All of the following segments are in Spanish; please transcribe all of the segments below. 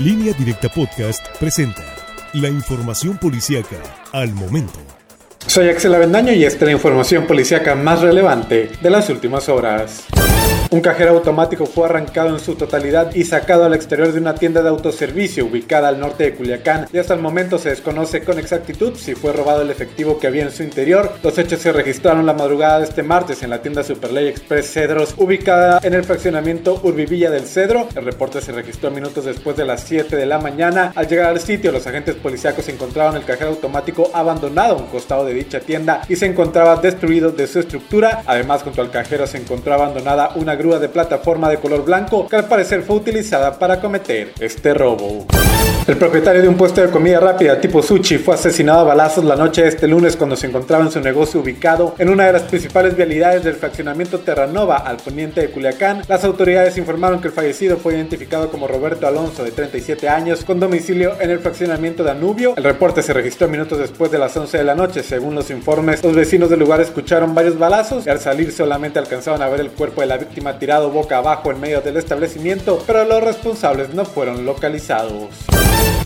Línea Directa Podcast presenta la información policíaca al momento. Soy Axel Avendaño y esta es la información policíaca más relevante de las últimas horas. Un cajero automático fue arrancado en su totalidad y sacado al exterior de una tienda de autoservicio ubicada al norte de Culiacán y hasta el momento se desconoce con exactitud si fue robado el efectivo que había en su interior. Los hechos se registraron la madrugada de este martes en la tienda Superley Express Cedros ubicada en el fraccionamiento Urbivilla del Cedro. El reporte se registró minutos después de las 7 de la mañana. Al llegar al sitio los agentes policíacos encontraron el cajero automático abandonado a un costado de dicha tienda y se encontraba destruido de su estructura. Además junto al cajero se encontraba abandonada una grúa de plataforma de color blanco que al parecer fue utilizada para cometer este robo. El propietario de un puesto de comida rápida tipo sushi fue asesinado a balazos la noche de este lunes cuando se encontraba en su negocio ubicado en una de las principales vialidades del fraccionamiento Terranova al poniente de Culiacán. Las autoridades informaron que el fallecido fue identificado como Roberto Alonso de 37 años con domicilio en el fraccionamiento Danubio. El reporte se registró minutos después de las 11 de la noche. Según los informes, los vecinos del lugar escucharon varios balazos y al salir solamente alcanzaron a ver el cuerpo de la víctima tirado boca abajo en medio del establecimiento, pero los responsables no fueron localizados.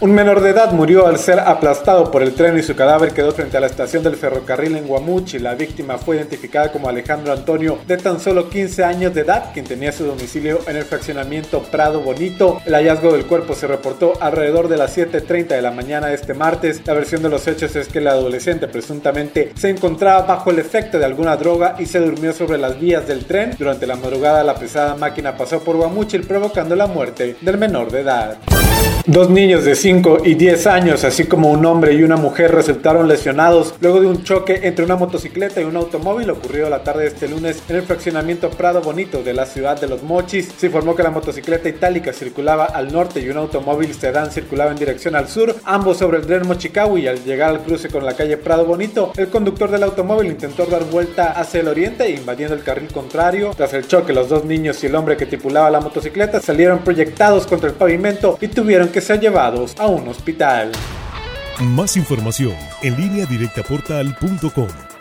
Un menor de edad murió al ser aplastado por el tren y su cadáver quedó frente a la estación del ferrocarril en Guamuchi. La víctima fue identificada como Alejandro Antonio, de tan solo 15 años de edad, quien tenía su domicilio en el fraccionamiento Prado Bonito. El hallazgo del cuerpo se reportó alrededor de las 7.30 de la mañana de este martes. La versión de los hechos es que el adolescente presuntamente se encontraba bajo el efecto de alguna droga y se durmió sobre las vías del tren. Durante la madrugada la pesada máquina pasó por Guamuchi provocando la muerte del menor de edad. Dos niños de 5 y 10 años, así como un hombre y una mujer, resultaron lesionados luego de un choque entre una motocicleta y un automóvil ocurrido la tarde de este lunes en el fraccionamiento Prado Bonito de la ciudad de Los Mochis. Se informó que la motocicleta itálica circulaba al norte y un automóvil sedán circulaba en dirección al sur, ambos sobre el tren Mochicawi y al llegar al cruce con la calle Prado Bonito, el conductor del automóvil intentó dar vuelta hacia el oriente invadiendo el carril contrario. Tras el choque, los dos niños y el hombre que tripulaba la motocicleta salieron proyectados contra el pavimento y tuvieron que ser llevados a un hospital. Más información en línea directa portal.com.